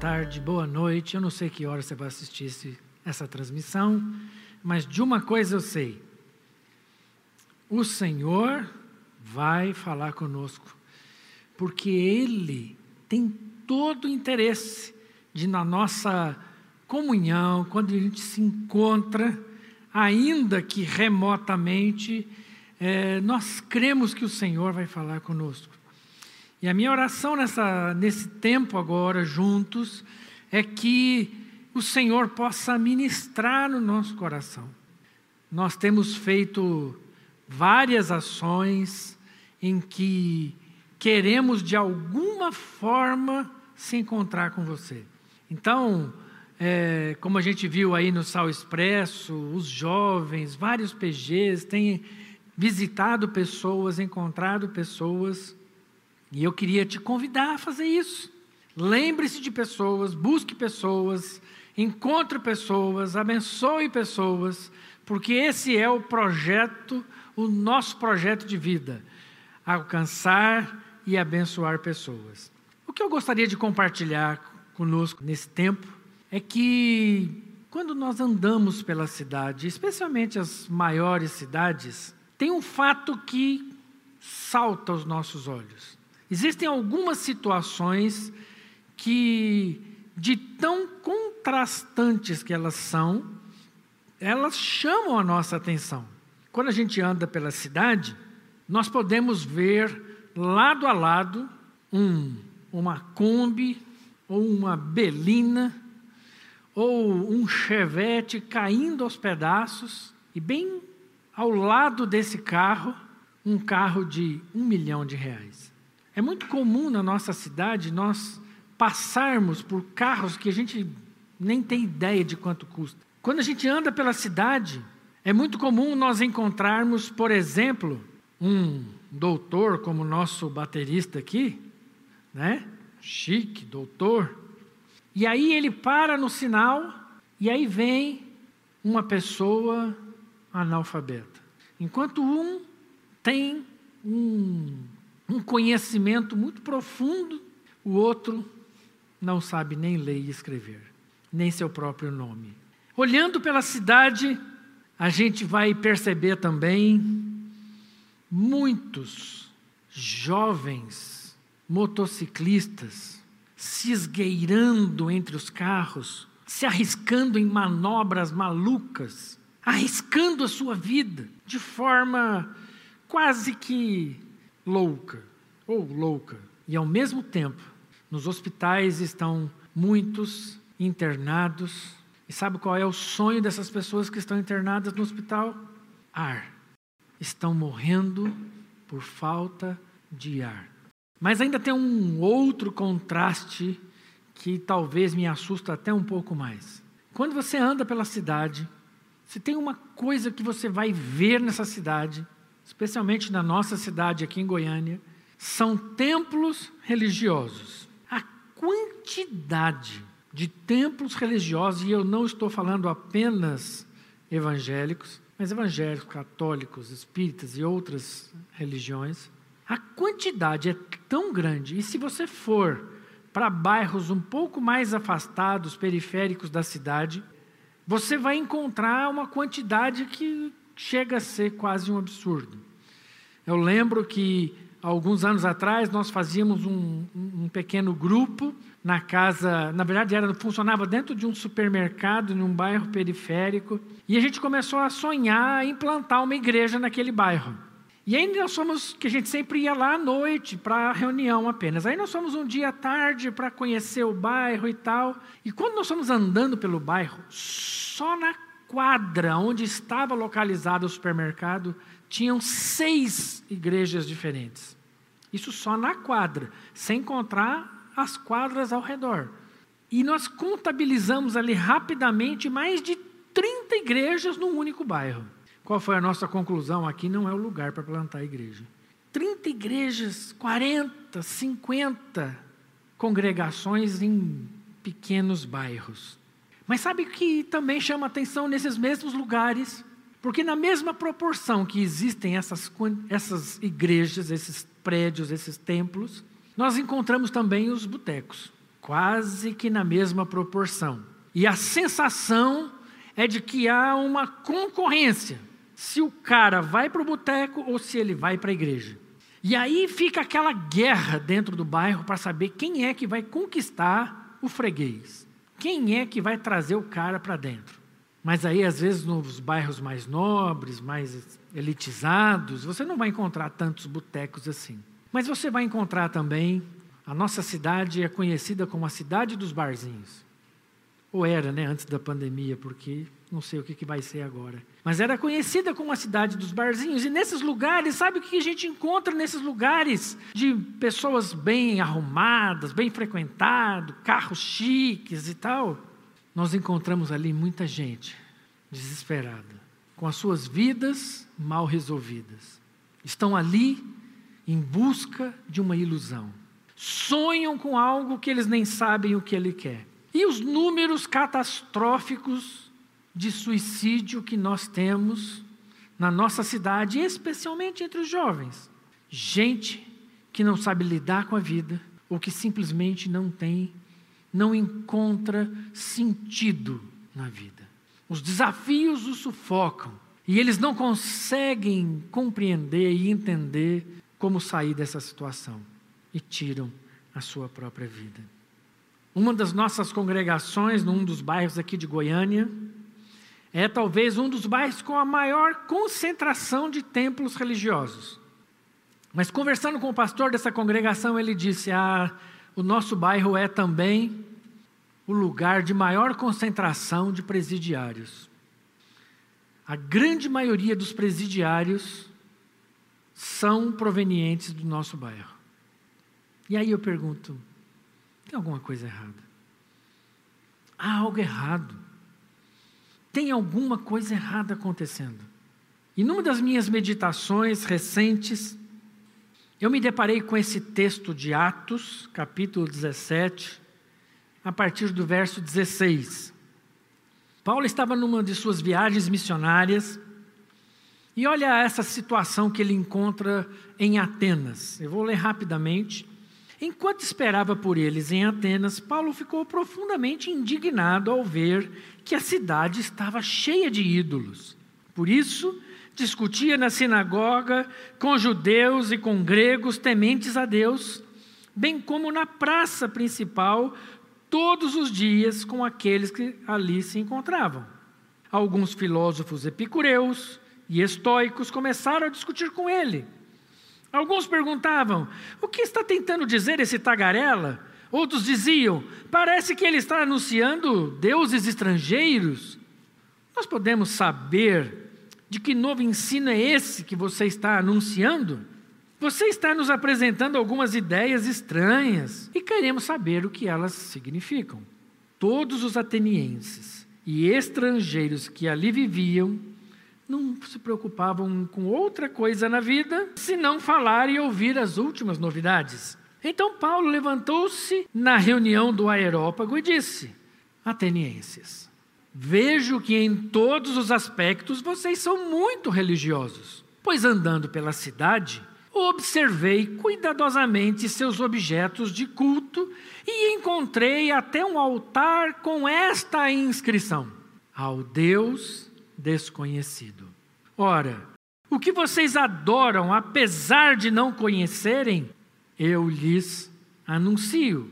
tarde, boa noite. Eu não sei que hora você vai assistir essa transmissão, mas de uma coisa eu sei: o Senhor vai falar conosco, porque Ele tem todo o interesse de, na nossa comunhão, quando a gente se encontra, ainda que remotamente, é, nós cremos que o Senhor vai falar conosco. E a minha oração nessa, nesse tempo agora, juntos, é que o Senhor possa ministrar no nosso coração. Nós temos feito várias ações em que queremos de alguma forma se encontrar com você. Então, é, como a gente viu aí no Sal Expresso, os jovens, vários PGs têm visitado pessoas, encontrado pessoas e eu queria te convidar a fazer isso. Lembre-se de pessoas, busque pessoas, encontre pessoas, abençoe pessoas, porque esse é o projeto, o nosso projeto de vida: alcançar e abençoar pessoas. O que eu gostaria de compartilhar conosco nesse tempo é que quando nós andamos pela cidade, especialmente as maiores cidades, tem um fato que salta aos nossos olhos. Existem algumas situações que, de tão contrastantes que elas são, elas chamam a nossa atenção. Quando a gente anda pela cidade, nós podemos ver lado a lado um, uma Kombi ou uma Belina ou um Chevette caindo aos pedaços e bem ao lado desse carro um carro de um milhão de reais. É muito comum na nossa cidade nós passarmos por carros que a gente nem tem ideia de quanto custa. Quando a gente anda pela cidade, é muito comum nós encontrarmos, por exemplo, um doutor como o nosso baterista aqui, né? Chique, doutor. E aí ele para no sinal e aí vem uma pessoa analfabeta. Enquanto um tem um um conhecimento muito profundo, o outro não sabe nem ler e escrever, nem seu próprio nome. Olhando pela cidade, a gente vai perceber também muitos jovens motociclistas se esgueirando entre os carros, se arriscando em manobras malucas, arriscando a sua vida de forma quase que louca ou louca. E ao mesmo tempo, nos hospitais estão muitos internados. E sabe qual é o sonho dessas pessoas que estão internadas no hospital? Ar. Estão morrendo por falta de ar. Mas ainda tem um outro contraste que talvez me assusta até um pouco mais. Quando você anda pela cidade, se tem uma coisa que você vai ver nessa cidade, especialmente na nossa cidade aqui em Goiânia, são templos religiosos. A quantidade de templos religiosos, e eu não estou falando apenas evangélicos, mas evangélicos, católicos, espíritas e outras religiões, a quantidade é tão grande, e se você for para bairros um pouco mais afastados, periféricos da cidade, você vai encontrar uma quantidade que chega a ser quase um absurdo. Eu lembro que alguns anos atrás nós fazíamos um, um, pequeno grupo na casa, na verdade era funcionava dentro de um supermercado em um bairro periférico e a gente começou a sonhar em implantar uma igreja naquele bairro. E aí nós fomos, que a gente sempre ia lá à noite para reunião apenas. Aí nós fomos um dia à tarde para conhecer o bairro e tal. E quando nós fomos andando pelo bairro, só na quadra onde estava localizado o supermercado, tinham seis igrejas diferentes. Isso só na quadra, sem encontrar as quadras ao redor. E nós contabilizamos ali rapidamente mais de 30 igrejas num único bairro. Qual foi a nossa conclusão? Aqui não é o lugar para plantar igreja. 30 igrejas, 40, 50 congregações em pequenos bairros. Mas sabe que também chama atenção nesses mesmos lugares? Porque, na mesma proporção que existem essas, essas igrejas, esses prédios, esses templos, nós encontramos também os botecos. quase que na mesma proporção. E a sensação é de que há uma concorrência se o cara vai para o boteco ou se ele vai para a igreja. E aí fica aquela guerra dentro do bairro para saber quem é que vai conquistar o freguês. Quem é que vai trazer o cara para dentro. Mas aí, às vezes, nos bairros mais nobres, mais elitizados, você não vai encontrar tantos botecos assim. Mas você vai encontrar também, a nossa cidade é conhecida como a cidade dos barzinhos. Ou era, né, antes da pandemia, porque não sei o que, que vai ser agora. Mas era conhecida como a cidade dos barzinhos. E nesses lugares, sabe o que a gente encontra nesses lugares? De pessoas bem arrumadas, bem frequentadas, carros chiques e tal. Nós encontramos ali muita gente desesperada, com as suas vidas mal resolvidas. Estão ali em busca de uma ilusão. Sonham com algo que eles nem sabem o que ele quer. E os números catastróficos de suicídio que nós temos na nossa cidade, especialmente entre os jovens. Gente que não sabe lidar com a vida, ou que simplesmente não tem, não encontra sentido na vida. Os desafios os sufocam e eles não conseguem compreender e entender como sair dessa situação e tiram a sua própria vida. Uma das nossas congregações, num dos bairros aqui de Goiânia, é talvez um dos bairros com a maior concentração de templos religiosos. Mas conversando com o pastor dessa congregação, ele disse: Ah, o nosso bairro é também o lugar de maior concentração de presidiários. A grande maioria dos presidiários são provenientes do nosso bairro. E aí eu pergunto: tem alguma coisa errada? Há algo errado. Tem alguma coisa errada acontecendo. E numa das minhas meditações recentes, eu me deparei com esse texto de Atos, capítulo 17, a partir do verso 16. Paulo estava numa de suas viagens missionárias e olha essa situação que ele encontra em Atenas. Eu vou ler rapidamente. Enquanto esperava por eles em Atenas, Paulo ficou profundamente indignado ao ver que a cidade estava cheia de ídolos. Por isso, discutia na sinagoga com judeus e com gregos tementes a Deus, bem como na praça principal, todos os dias com aqueles que ali se encontravam. Alguns filósofos epicureus e estoicos começaram a discutir com ele Alguns perguntavam: o que está tentando dizer esse tagarela? Outros diziam: parece que ele está anunciando deuses estrangeiros. Nós podemos saber de que novo ensino é esse que você está anunciando? Você está nos apresentando algumas ideias estranhas e queremos saber o que elas significam. Todos os atenienses e estrangeiros que ali viviam não se preocupavam com outra coisa na vida, senão falar e ouvir as últimas novidades. Então Paulo levantou-se na reunião do Aerópago e disse: Atenienses, vejo que em todos os aspectos vocês são muito religiosos, pois andando pela cidade, observei cuidadosamente seus objetos de culto e encontrei até um altar com esta inscrição: Ao Deus desconhecido. Ora, o que vocês adoram, apesar de não conhecerem, eu lhes anuncio.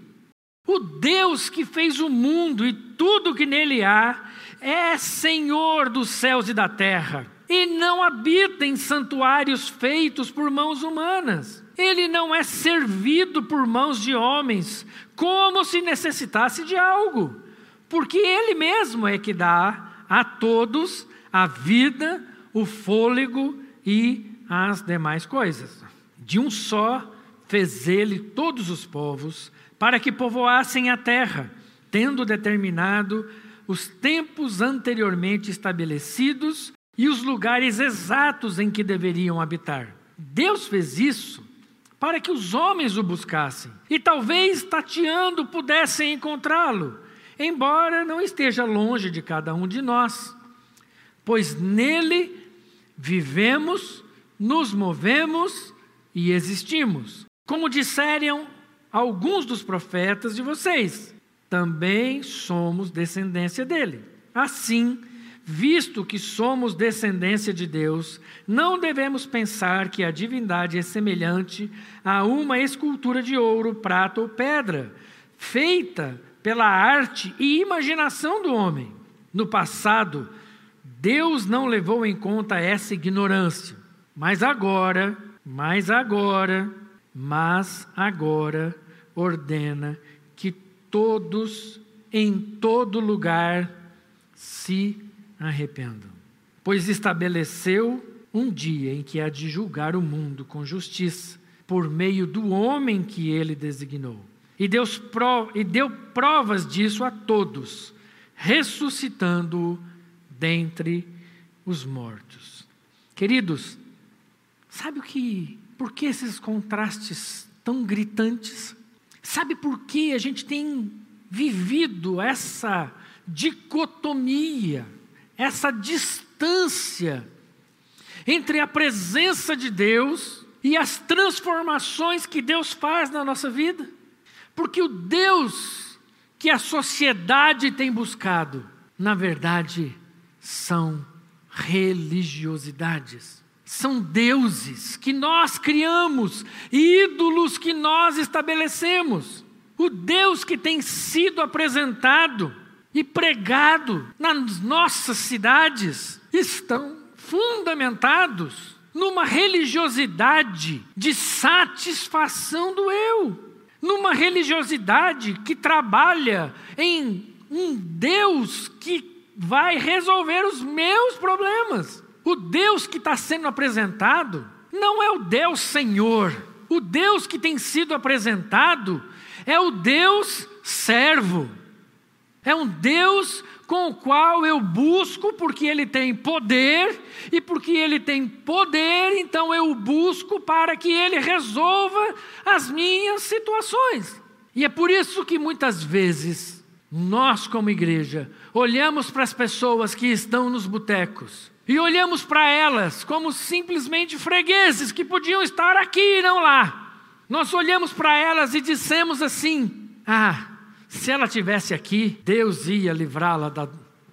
O Deus que fez o mundo e tudo que nele há é Senhor dos céus e da terra, e não habita em santuários feitos por mãos humanas. Ele não é servido por mãos de homens, como se necessitasse de algo, porque Ele mesmo é que dá a todos a vida, o fôlego e as demais coisas. De um só fez ele todos os povos, para que povoassem a terra, tendo determinado os tempos anteriormente estabelecidos e os lugares exatos em que deveriam habitar. Deus fez isso para que os homens o buscassem e talvez tateando pudessem encontrá-lo, embora não esteja longe de cada um de nós pois nele vivemos, nos movemos e existimos. Como disseram alguns dos profetas de vocês. Também somos descendência dele. Assim, visto que somos descendência de Deus, não devemos pensar que a divindade é semelhante a uma escultura de ouro, prata ou pedra, feita pela arte e imaginação do homem. No passado, Deus não levou em conta essa ignorância, mas agora, mas agora, mas agora ordena que todos em todo lugar se arrependam. Pois estabeleceu um dia em que há de julgar o mundo com justiça, por meio do homem que ele designou. E, Deus e deu provas disso a todos, ressuscitando-o dentre os mortos. Queridos, sabe o que, por que esses contrastes tão gritantes? Sabe por que a gente tem vivido essa dicotomia, essa distância entre a presença de Deus e as transformações que Deus faz na nossa vida. Porque o Deus que a sociedade tem buscado, na verdade, são religiosidades. São deuses que nós criamos, ídolos que nós estabelecemos. O Deus que tem sido apresentado e pregado nas nossas cidades estão fundamentados numa religiosidade de satisfação do eu, numa religiosidade que trabalha em um Deus que vai resolver os meus problemas. O Deus que está sendo apresentado não é o Deus Senhor. O Deus que tem sido apresentado é o Deus servo. É um Deus com o qual eu busco porque ele tem poder, e porque ele tem poder, então eu o busco para que ele resolva as minhas situações. E é por isso que muitas vezes nós, como igreja, olhamos para as pessoas que estão nos botecos e olhamos para elas como simplesmente fregueses que podiam estar aqui e não lá. Nós olhamos para elas e dissemos assim: Ah, se ela tivesse aqui, Deus ia livrá-la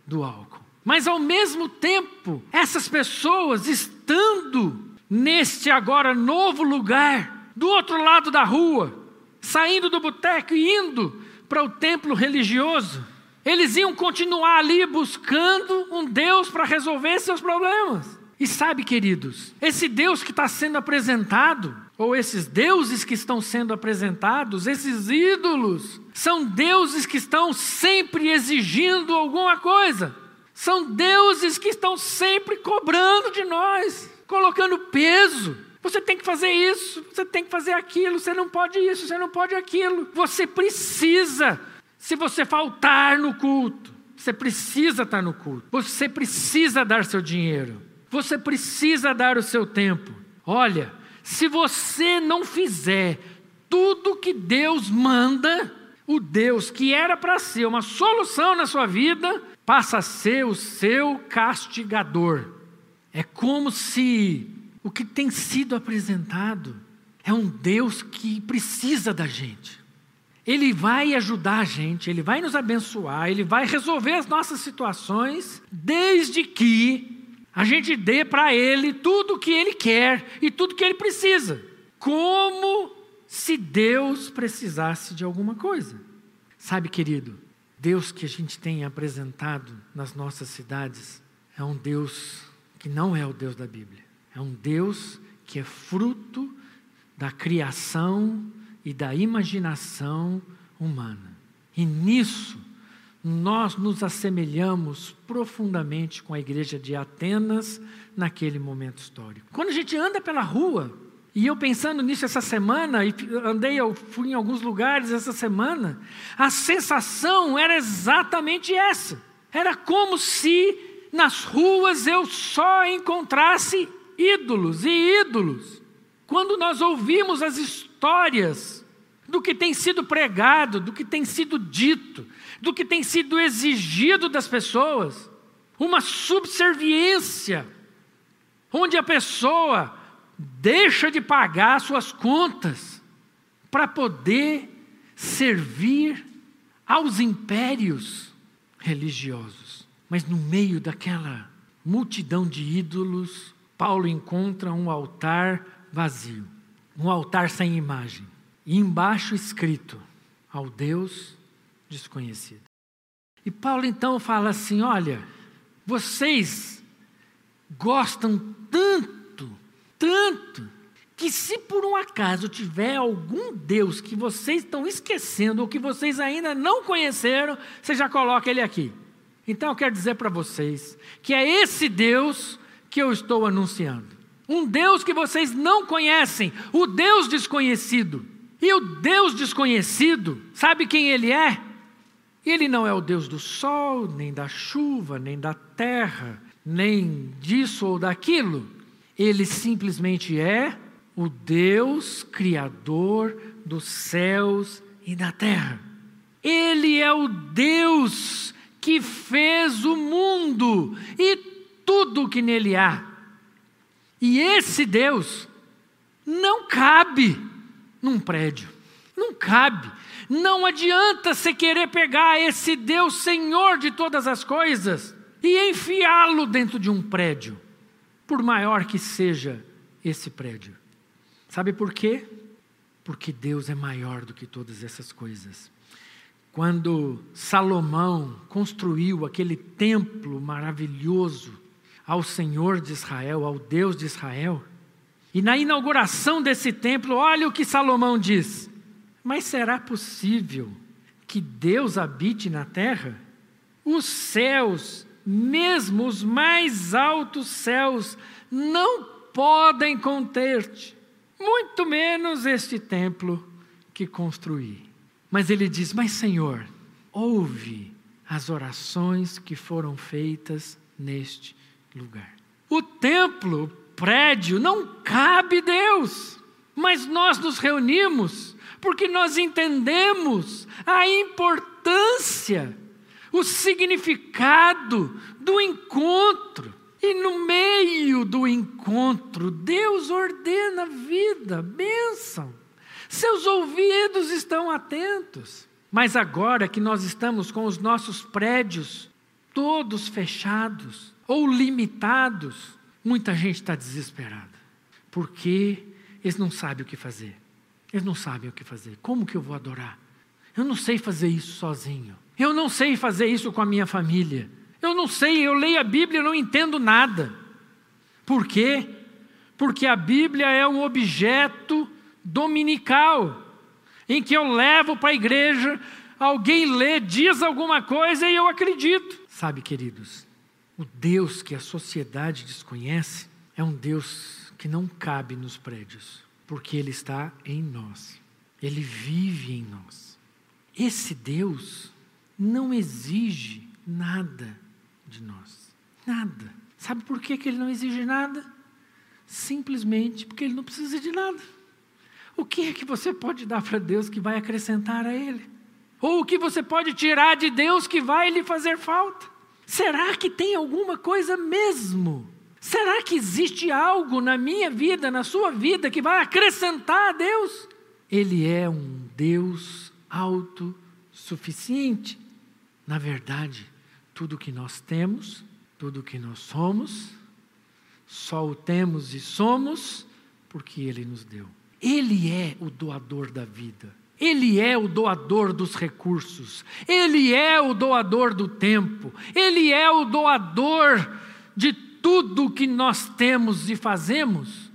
do álcool. Mas ao mesmo tempo, essas pessoas estando neste agora novo lugar, do outro lado da rua, saindo do boteco e indo para o templo religioso, eles iam continuar ali buscando um Deus para resolver seus problemas. E sabe, queridos, esse Deus que está sendo apresentado, ou esses deuses que estão sendo apresentados, esses ídolos, são deuses que estão sempre exigindo alguma coisa. São deuses que estão sempre cobrando de nós, colocando peso. Você tem que fazer isso, você tem que fazer aquilo, você não pode isso, você não pode aquilo. Você precisa se você faltar no culto, você precisa estar no culto, você precisa dar seu dinheiro, você precisa dar o seu tempo. Olha, se você não fizer tudo que Deus manda, o Deus que era para ser uma solução na sua vida, passa a ser o seu castigador. É como se o que tem sido apresentado é um Deus que precisa da gente. Ele vai ajudar a gente, ele vai nos abençoar, ele vai resolver as nossas situações, desde que a gente dê para ele tudo o que ele quer e tudo que ele precisa. Como se Deus precisasse de alguma coisa. Sabe, querido, Deus que a gente tem apresentado nas nossas cidades é um Deus que não é o Deus da Bíblia. É um Deus que é fruto da criação e da imaginação humana. E nisso, nós nos assemelhamos profundamente com a igreja de Atenas naquele momento histórico. Quando a gente anda pela rua, e eu pensando nisso essa semana, e andei, eu fui em alguns lugares essa semana, a sensação era exatamente essa. Era como se nas ruas eu só encontrasse ídolos e ídolos. Quando nós ouvimos as histórias do que tem sido pregado, do que tem sido dito, do que tem sido exigido das pessoas, uma subserviência, onde a pessoa deixa de pagar suas contas para poder servir aos impérios religiosos. Mas no meio daquela multidão de ídolos, Paulo encontra um altar vazio, um altar sem imagem, e embaixo escrito: ao Deus desconhecido. E Paulo então fala assim: olha, vocês gostam tanto, tanto, que se por um acaso tiver algum Deus que vocês estão esquecendo ou que vocês ainda não conheceram, você já coloca ele aqui. Então eu quero dizer para vocês que é esse Deus que eu estou anunciando. Um Deus que vocês não conhecem, o Deus desconhecido. E o Deus desconhecido, sabe quem ele é? Ele não é o Deus do sol, nem da chuva, nem da terra, nem disso ou daquilo. Ele simplesmente é o Deus Criador dos céus e da terra. Ele é o Deus que fez o mundo e tudo o que nele há. E esse Deus não cabe num prédio, não cabe. Não adianta você querer pegar esse Deus Senhor de todas as coisas e enfiá-lo dentro de um prédio, por maior que seja esse prédio. Sabe por quê? Porque Deus é maior do que todas essas coisas. Quando Salomão construiu aquele templo maravilhoso ao Senhor de Israel, ao Deus de Israel, e na inauguração desse templo, olha o que Salomão diz: Mas será possível que Deus habite na terra? Os céus, mesmo os mais altos céus, não podem conter-te muito menos este templo que construí. Mas ele diz: Mas Senhor, ouve as orações que foram feitas neste lugar. O templo, o prédio, não cabe Deus, mas nós nos reunimos porque nós entendemos a importância, o significado do encontro e no meio do encontro, Deus ordena vida, bênção. Seus ouvidos estão atentos. Mas agora que nós estamos com os nossos prédios todos fechados ou limitados, muita gente está desesperada. Porque eles não sabem o que fazer. Eles não sabem o que fazer. Como que eu vou adorar? Eu não sei fazer isso sozinho. Eu não sei fazer isso com a minha família. Eu não sei, eu leio a Bíblia e não entendo nada. Por quê? Porque a Bíblia é um objeto dominical, em que eu levo para a igreja, alguém lê, diz alguma coisa e eu acredito. Sabe, queridos, o Deus que a sociedade desconhece é um Deus que não cabe nos prédios, porque Ele está em nós, Ele vive em nós. Esse Deus não exige nada de nós. Nada. Sabe por que, ele não exige nada? Simplesmente porque ele não precisa de nada. O que é que você pode dar para Deus que vai acrescentar a Ele? Ou o que você pode tirar de Deus que vai lhe fazer falta? Será que tem alguma coisa mesmo? Será que existe algo na minha vida, na sua vida, que vai acrescentar a Deus? Ele é um Deus autossuficiente. Na verdade, tudo que nós temos, tudo que nós somos, só o temos e somos porque Ele nos deu. Ele é o doador da vida. Ele é o doador dos recursos. Ele é o doador do tempo. Ele é o doador de tudo que nós temos e fazemos.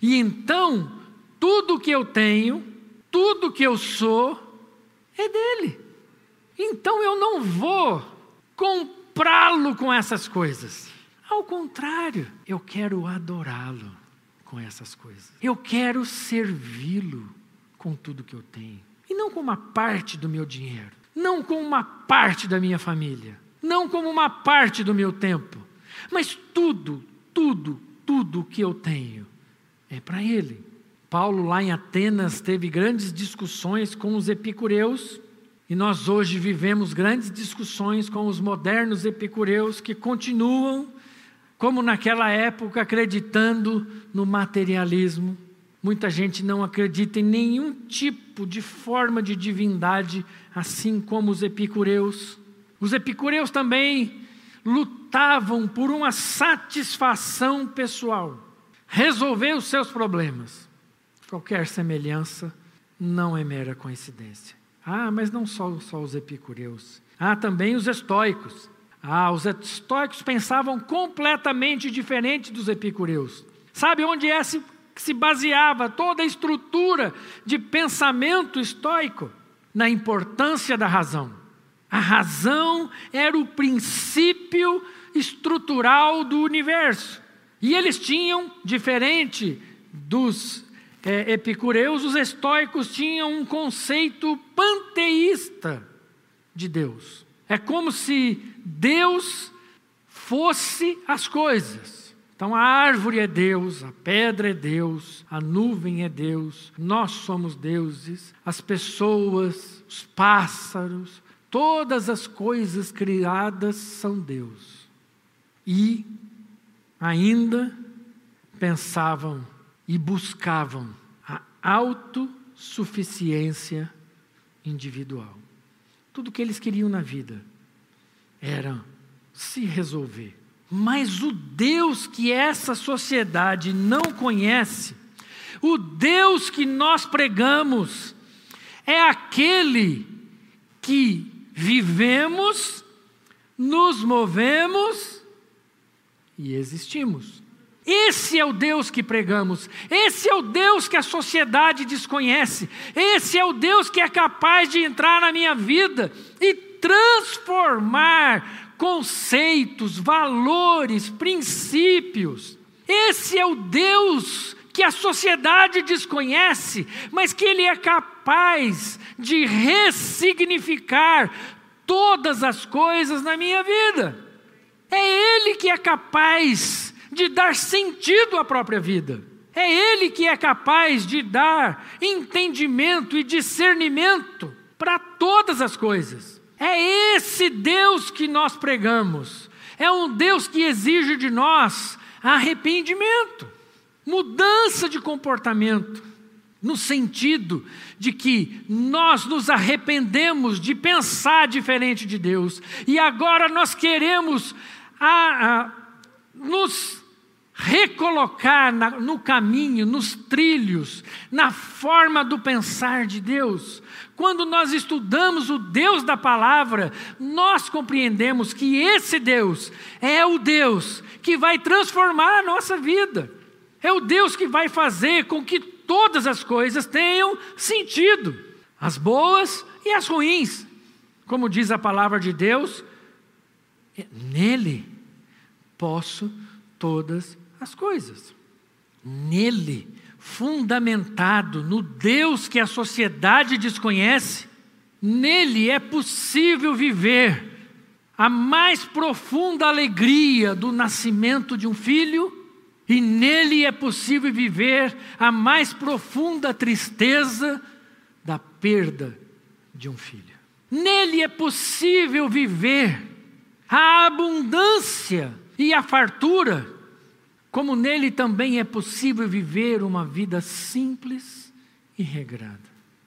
E então, tudo que eu tenho, tudo que eu sou, é dele. Então eu não vou comprá-lo com essas coisas. Ao contrário, eu quero adorá-lo com essas coisas. Eu quero servi-lo com tudo que eu tenho. E não com uma parte do meu dinheiro, não com uma parte da minha família, não como uma parte do meu tempo, mas tudo, tudo, tudo que eu tenho é para Ele. Paulo, lá em Atenas, teve grandes discussões com os epicureus e nós hoje vivemos grandes discussões com os modernos epicureus que continuam, como naquela época, acreditando no materialismo. Muita gente não acredita em nenhum tipo de forma de divindade, assim como os epicureus. Os epicureus também lutavam por uma satisfação pessoal, resolver os seus problemas. Qualquer semelhança não é mera coincidência. Ah, mas não só, só os epicureus. Ah, também os estoicos. Ah, os estoicos pensavam completamente diferente dos epicureus. Sabe onde é se, se baseava toda a estrutura de pensamento estoico? Na importância da razão. A razão era o princípio estrutural do universo. E eles tinham, diferente dos é, epicureus, os estoicos tinham um conceito panteísta de Deus. É como se Deus fosse as coisas. Então a árvore é Deus, a pedra é Deus, a nuvem é Deus, nós somos deuses, as pessoas, os pássaros, todas as coisas criadas são Deus. E ainda pensavam e buscavam a autossuficiência individual. Tudo que eles queriam na vida era se resolver. Mas o Deus que essa sociedade não conhece, o Deus que nós pregamos, é aquele que vivemos, nos movemos e existimos. Esse é o Deus que pregamos, esse é o Deus que a sociedade desconhece, esse é o Deus que é capaz de entrar na minha vida e transformar conceitos, valores, princípios. Esse é o Deus que a sociedade desconhece, mas que Ele é capaz de ressignificar todas as coisas na minha vida. É Ele que é capaz de dar sentido à própria vida. É Ele que é capaz de dar entendimento e discernimento para todas as coisas. É esse Deus que nós pregamos. É um Deus que exige de nós arrependimento, mudança de comportamento, no sentido de que nós nos arrependemos de pensar diferente de Deus e agora nós queremos a, a, nos recolocar na, no caminho, nos trilhos, na forma do pensar de Deus. Quando nós estudamos o Deus da palavra, nós compreendemos que esse Deus é o Deus que vai transformar a nossa vida. É o Deus que vai fazer com que todas as coisas tenham sentido, as boas e as ruins. Como diz a palavra de Deus, nele posso todas as coisas. Nele, fundamentado no Deus que a sociedade desconhece, nele é possível viver a mais profunda alegria do nascimento de um filho, e nele é possível viver a mais profunda tristeza da perda de um filho. Nele é possível viver a abundância e a fartura como nele também é possível viver uma vida simples e regrada.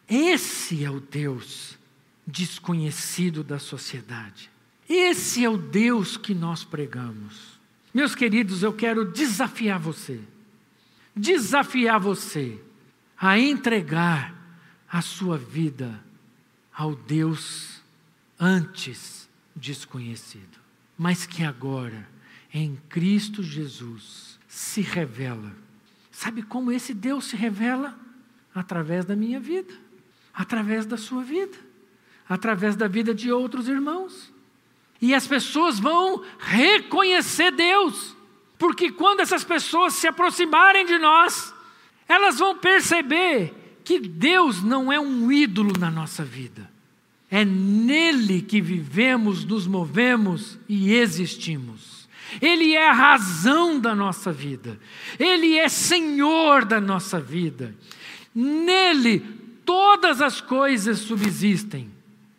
Esse é o Deus desconhecido da sociedade. Esse é o Deus que nós pregamos. Meus queridos, eu quero desafiar você, desafiar você a entregar a sua vida ao Deus antes desconhecido, mas que agora, em Cristo Jesus, se revela. Sabe como esse Deus se revela? Através da minha vida, através da sua vida, através da vida de outros irmãos. E as pessoas vão reconhecer Deus, porque quando essas pessoas se aproximarem de nós, elas vão perceber que Deus não é um ídolo na nossa vida. É nele que vivemos, nos movemos e existimos. Ele é a razão da nossa vida, Ele é Senhor da nossa vida. Nele todas as coisas subsistem,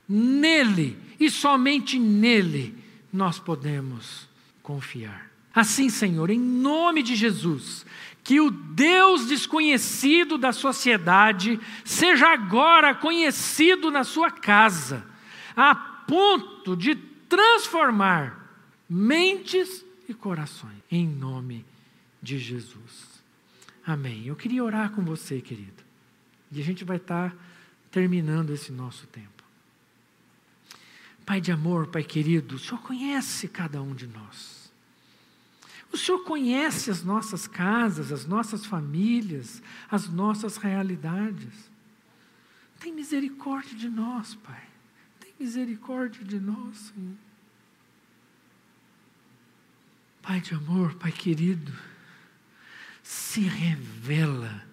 nele e somente nele nós podemos confiar. Assim, Senhor, em nome de Jesus, que o Deus desconhecido da sociedade seja agora conhecido na sua casa, a ponto de transformar mentes e corações, em nome de Jesus. Amém. Eu queria orar com você, querido, e a gente vai estar terminando esse nosso tempo. Pai de amor, Pai querido, o Senhor conhece cada um de nós. O Senhor conhece as nossas casas, as nossas famílias, as nossas realidades. Tem misericórdia de nós, Pai. Tem misericórdia de nós, Senhor. Pai de amor, Pai querido, se revela,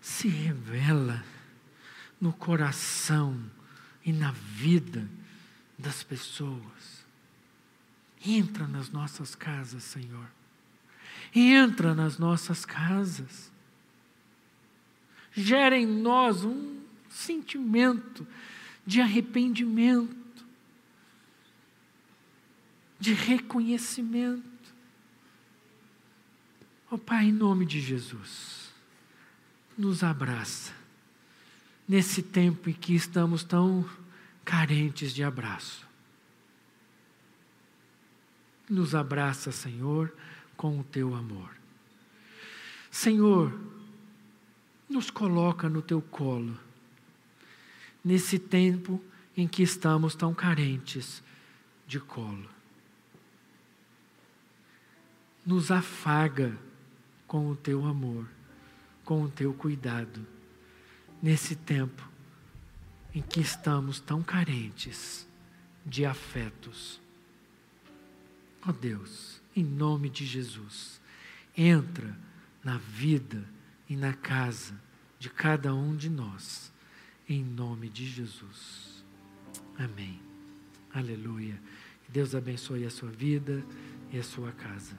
se revela no coração e na vida das pessoas. Entra nas nossas casas, Senhor. Entra nas nossas casas. Gera em nós um sentimento de arrependimento, de reconhecimento. Oh Pai, em nome de Jesus, nos abraça nesse tempo em que estamos tão carentes de abraço. Nos abraça, Senhor, com o teu amor. Senhor, nos coloca no teu colo, nesse tempo em que estamos tão carentes de colo. Nos afaga com o teu amor, com o teu cuidado, nesse tempo em que estamos tão carentes de afetos Ó oh Deus, em nome de Jesus, entra na vida e na casa de cada um de nós, em nome de Jesus. Amém. Aleluia. Deus abençoe a sua vida e a sua casa,